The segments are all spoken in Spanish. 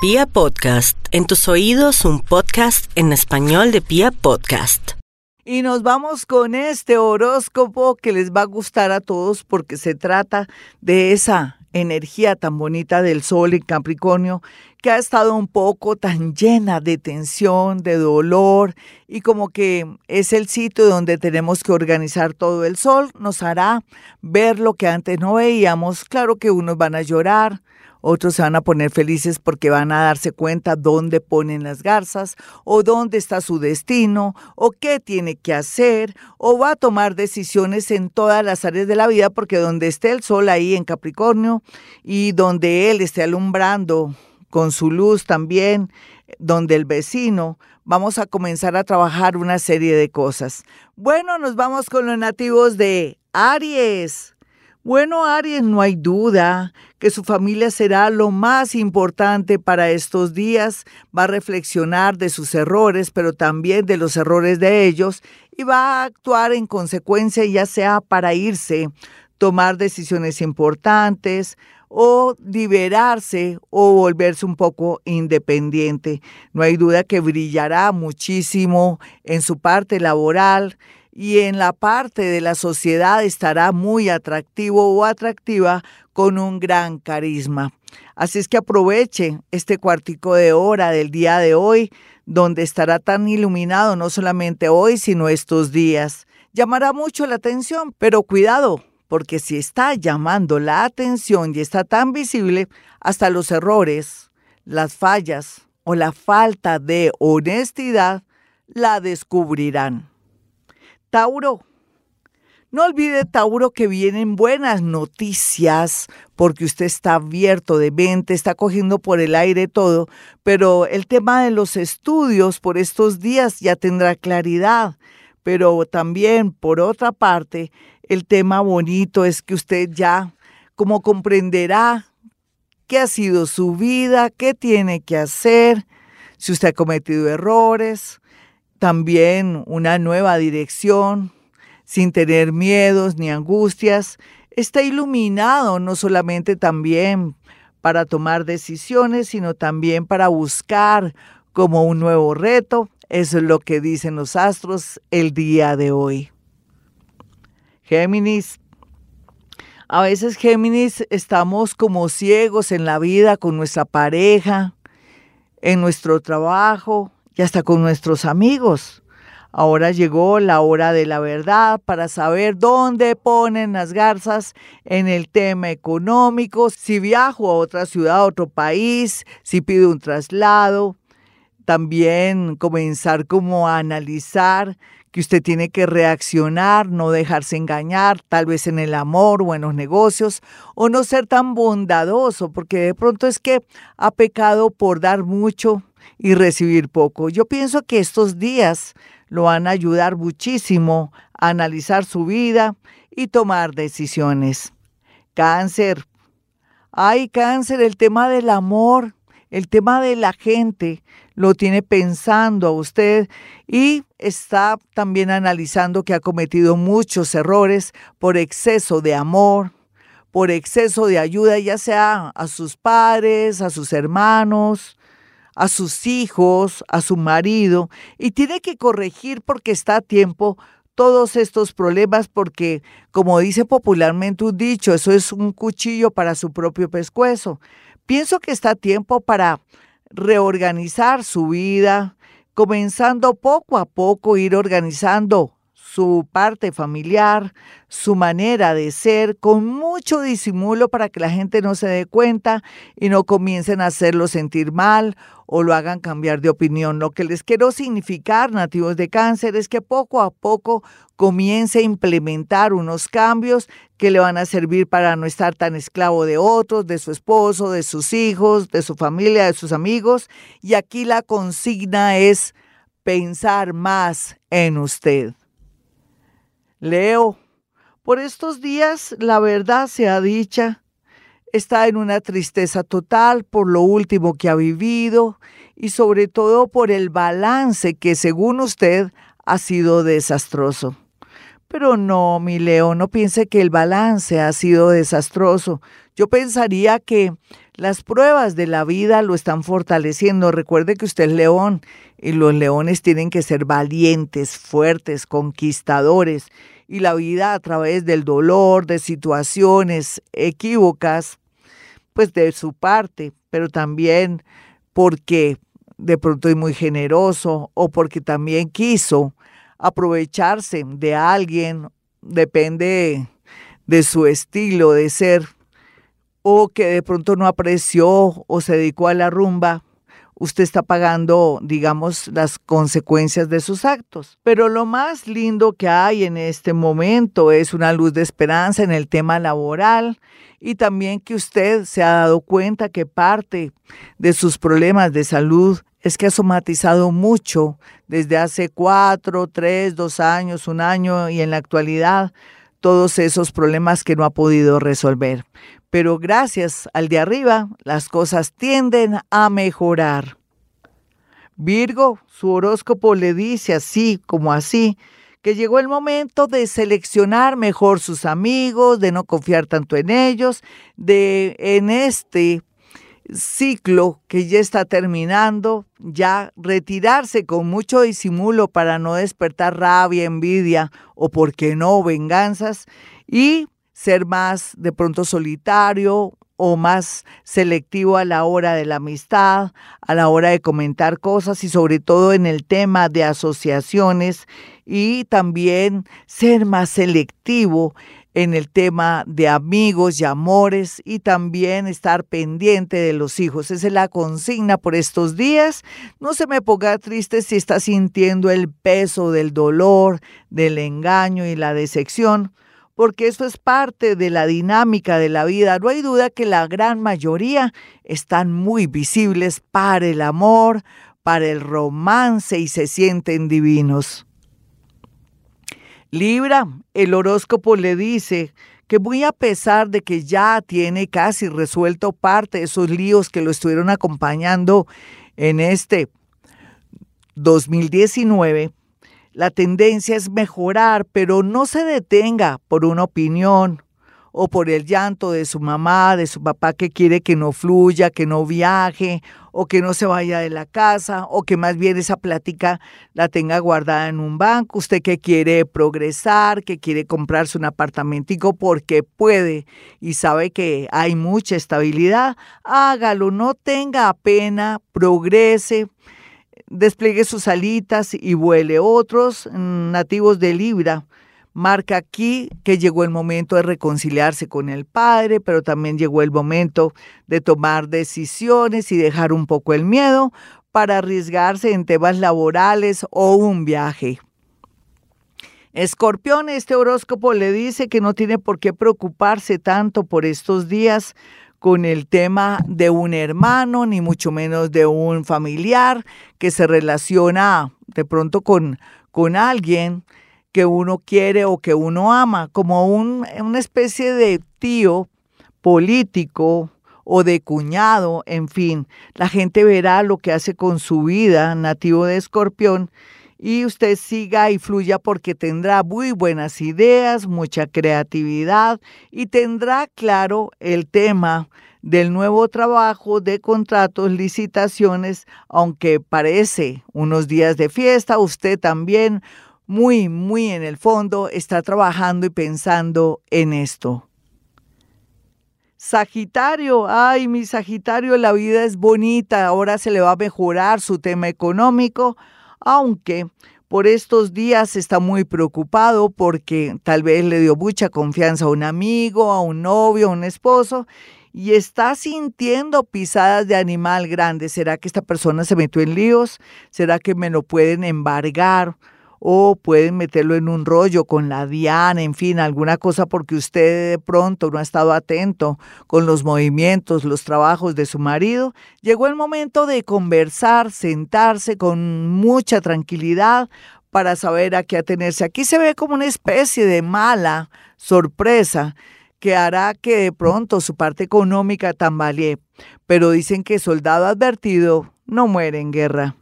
Pia Podcast, en tus oídos un podcast en español de Pia Podcast. Y nos vamos con este horóscopo que les va a gustar a todos porque se trata de esa energía tan bonita del Sol en Capricornio que ha estado un poco tan llena de tensión, de dolor y como que es el sitio donde tenemos que organizar todo el Sol, nos hará ver lo que antes no veíamos. Claro que unos van a llorar, otros se van a poner felices porque van a darse cuenta dónde ponen las garzas o dónde está su destino o qué tiene que hacer o va a tomar decisiones en todas las áreas de la vida porque donde esté el sol ahí en Capricornio y donde él esté alumbrando con su luz también, donde el vecino, vamos a comenzar a trabajar una serie de cosas. Bueno, nos vamos con los nativos de Aries. Bueno, Aries, no hay duda que su familia será lo más importante para estos días. Va a reflexionar de sus errores, pero también de los errores de ellos y va a actuar en consecuencia, ya sea para irse, tomar decisiones importantes o liberarse o volverse un poco independiente. No hay duda que brillará muchísimo en su parte laboral y en la parte de la sociedad estará muy atractivo o atractiva con un gran carisma. Así es que aproveche este cuartico de hora del día de hoy, donde estará tan iluminado no solamente hoy, sino estos días. Llamará mucho la atención, pero cuidado, porque si está llamando la atención y está tan visible, hasta los errores, las fallas o la falta de honestidad la descubrirán. Tauro. No olvide, Tauro, que vienen buenas noticias porque usted está abierto de mente, está cogiendo por el aire todo, pero el tema de los estudios por estos días ya tendrá claridad. Pero también, por otra parte, el tema bonito es que usted ya como comprenderá qué ha sido su vida, qué tiene que hacer, si usted ha cometido errores, también una nueva dirección, sin tener miedos ni angustias. Está iluminado no solamente también para tomar decisiones, sino también para buscar como un nuevo reto. Eso es lo que dicen los astros el día de hoy. Géminis. A veces Géminis estamos como ciegos en la vida con nuestra pareja, en nuestro trabajo, y hasta con nuestros amigos. Ahora llegó la hora de la verdad para saber dónde ponen las garzas en el tema económico, si viajo a otra ciudad, a otro país, si pido un traslado. También comenzar como a analizar que usted tiene que reaccionar, no dejarse engañar, tal vez en el amor o en los negocios, o no ser tan bondadoso, porque de pronto es que ha pecado por dar mucho y recibir poco. Yo pienso que estos días lo van a ayudar muchísimo a analizar su vida y tomar decisiones. Cáncer. Ay, cáncer, el tema del amor, el tema de la gente, lo tiene pensando a usted y está también analizando que ha cometido muchos errores por exceso de amor, por exceso de ayuda, ya sea a sus padres, a sus hermanos, a sus hijos, a su marido, y tiene que corregir porque está a tiempo todos estos problemas porque, como dice popularmente un dicho, eso es un cuchillo para su propio pescuezo. Pienso que está a tiempo para reorganizar su vida, comenzando poco a poco ir organizando su parte familiar, su manera de ser, con mucho disimulo para que la gente no se dé cuenta y no comiencen a hacerlo sentir mal o lo hagan cambiar de opinión. Lo que les quiero significar, nativos de cáncer, es que poco a poco comience a implementar unos cambios que le van a servir para no estar tan esclavo de otros, de su esposo, de sus hijos, de su familia, de sus amigos. Y aquí la consigna es pensar más en usted. Leo, por estos días la verdad sea dicha, está en una tristeza total por lo último que ha vivido y sobre todo por el balance que según usted ha sido desastroso. Pero no, mi Leo, no piense que el balance ha sido desastroso. Yo pensaría que Las pruebas de la vida lo están fortaleciendo. Recuerde que usted es león y los leones tienen que ser valientes, fuertes, conquistadores. Y la vida a través del dolor, de situaciones equívocas, pues de su parte, pero también porque de pronto es muy generoso o porque también quiso aprovecharse de alguien, depende de su estilo de ser, o que de pronto no apreció o se dedicó a la rumba, usted está pagando, digamos, las consecuencias de sus actos. Pero lo más lindo que hay en este momento es una luz de esperanza en el tema laboral y también que usted se ha dado cuenta que parte de sus problemas de salud es que ha somatizado mucho desde hace cuatro, tres, dos años, un año y en la actualidad todos esos problemas que no ha podido resolver. Pero gracias al de arriba, las cosas tienden a mejorar. Virgo, su horóscopo le dice así como así, que llegó el momento de seleccionar mejor sus amigos, de no confiar tanto en ellos, de en este ciclo que ya está terminando, ya retirarse con mucho disimulo para no despertar rabia, envidia o, por qué no, venganzas y ser más de pronto solitario o más selectivo a la hora de la amistad, a la hora de comentar cosas y sobre todo en el tema de asociaciones y también ser más selectivo en el tema de amigos y amores y también estar pendiente de los hijos. Esa es la consigna por estos días. No se me ponga triste si está sintiendo el peso del dolor, del engaño y la decepción porque eso es parte de la dinámica de la vida. No hay duda que la gran mayoría están muy visibles para el amor, para el romance y se sienten divinos. Libra, el horóscopo le dice que muy a pesar de que ya tiene casi resuelto parte de esos líos que lo estuvieron acompañando en este 2019, la tendencia es mejorar, pero no se detenga por una opinión o por el llanto de su mamá, de su papá que quiere que no fluya, que no viaje o que no se vaya de la casa o que más bien esa plática la tenga guardada en un banco. Usted que quiere progresar, que quiere comprarse un apartamentico porque puede y sabe que hay mucha estabilidad, hágalo, no tenga pena, progrese despliegue sus alitas y vuele. Otros mm, nativos de Libra marca aquí que llegó el momento de reconciliarse con el Padre, pero también llegó el momento de tomar decisiones y dejar un poco el miedo para arriesgarse en temas laborales o un viaje. Escorpión, este horóscopo le dice que no tiene por qué preocuparse tanto por estos días con el tema de un hermano, ni mucho menos de un familiar que se relaciona de pronto con, con alguien que uno quiere o que uno ama, como un, una especie de tío político o de cuñado, en fin. La gente verá lo que hace con su vida, nativo de escorpión, y usted siga y fluya porque tendrá muy buenas ideas, mucha creatividad y tendrá claro el tema del nuevo trabajo de contratos, licitaciones, aunque parece unos días de fiesta, usted también muy, muy en el fondo está trabajando y pensando en esto. Sagitario, ay, mi Sagitario, la vida es bonita, ahora se le va a mejorar su tema económico aunque por estos días está muy preocupado porque tal vez le dio mucha confianza a un amigo, a un novio, a un esposo y está sintiendo pisadas de animal grande. ¿Será que esta persona se metió en líos? ¿Será que me lo pueden embargar? O pueden meterlo en un rollo con la diana, en fin, alguna cosa porque usted de pronto no ha estado atento con los movimientos, los trabajos de su marido. Llegó el momento de conversar, sentarse con mucha tranquilidad para saber a qué atenerse. Aquí se ve como una especie de mala sorpresa que hará que de pronto su parte económica tambalee, pero dicen que soldado advertido no muere en guerra.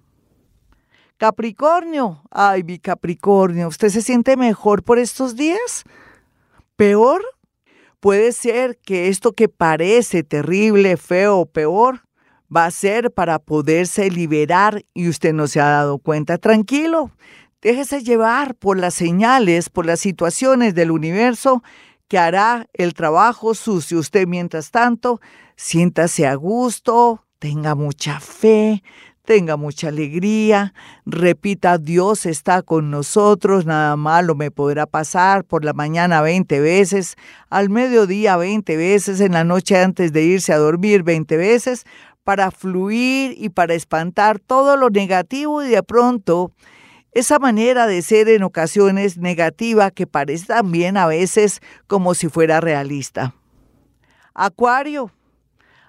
Capricornio, ay, mi Capricornio, ¿usted se siente mejor por estos días? ¿Peor? Puede ser que esto que parece terrible, feo o peor, va a ser para poderse liberar y usted no se ha dado cuenta. Tranquilo, déjese llevar por las señales, por las situaciones del universo que hará el trabajo sucio. Usted, mientras tanto, siéntase a gusto, tenga mucha fe, tenga mucha alegría, repita, Dios está con nosotros, nada malo me podrá pasar por la mañana 20 veces, al mediodía 20 veces, en la noche antes de irse a dormir 20 veces, para fluir y para espantar todo lo negativo y de pronto esa manera de ser en ocasiones negativa que parece también a veces como si fuera realista. Acuario,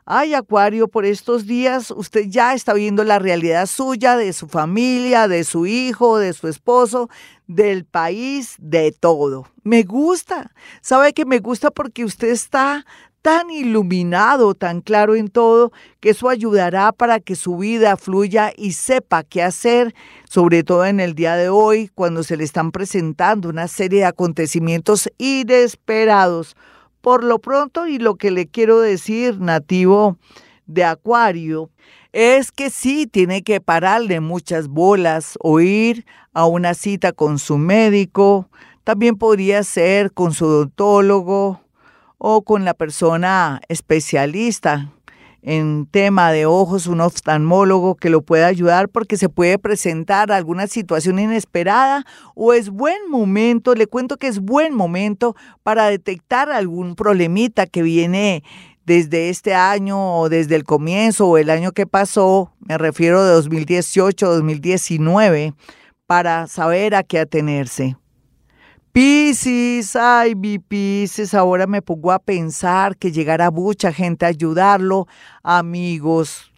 Ay, Acuario, por estos días usted ya está viendo la realidad suya, de su familia, de su hijo, de su esposo, del país, de todo. Me gusta. ¿Sabe que me gusta porque usted está tan iluminado, tan claro en todo, que eso ayudará para que su vida fluya y sepa qué hacer, sobre todo en el día de hoy, cuando se le están presentando una serie de acontecimientos inesperados por lo pronto, y lo que le quiero decir, nativo de Acuario, es que sí tiene que pararle muchas bolas o ir a una cita con su médico, también podría ser con su odontólogo o con la persona especialista en tema de ojos, un oftalmólogo que lo pueda ayudar porque se puede presentar alguna situación inesperada o es buen momento, le cuento que es buen momento para detectar algún problemita que viene desde este año o desde el comienzo o el año que pasó, me refiero de 2018, 2019, para saber a qué atenerse. Piscis, ay, mi Piscis, ahora me pongo a pensar que llegará mucha gente a ayudarlo, amigos,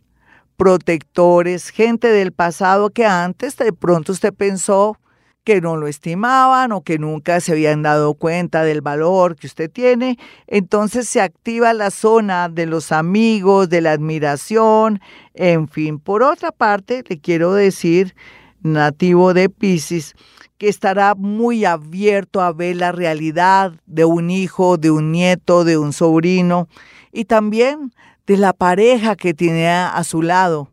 protectores, gente del pasado que antes de pronto usted pensó que no lo estimaban o que nunca se habían dado cuenta del valor que usted tiene. Entonces se activa la zona de los amigos, de la admiración, en fin. Por otra parte, le quiero decir, nativo de Piscis, que estará muy abierto a ver la realidad de un hijo, de un nieto, de un sobrino y también de la pareja que tiene a su lado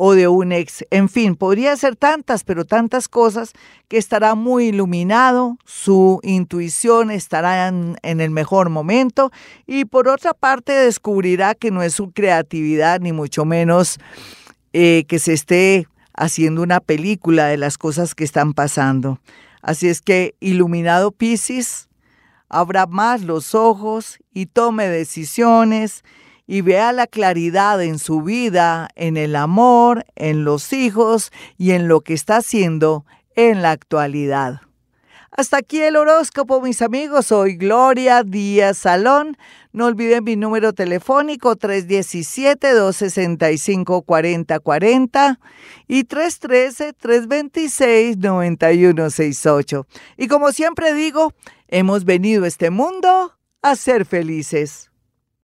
o de un ex. En fin, podría ser tantas, pero tantas cosas que estará muy iluminado, su intuición estará en, el mejor momento y por otra parte descubrirá que no es su creatividad ni mucho menos eh, que se esté haciendo una película de las cosas que están pasando. Así es que, iluminado Piscis, abra más los ojos y tome decisiones y vea la claridad en su vida, en el amor, en los hijos y en lo que está haciendo en la actualidad. Hasta aquí el horóscopo, mis amigos. Soy Gloria Díaz Salón. No olviden mi número telefónico 317-265-4040 y 313-326-9168. Y como siempre digo, hemos venido a este mundo a ser felices.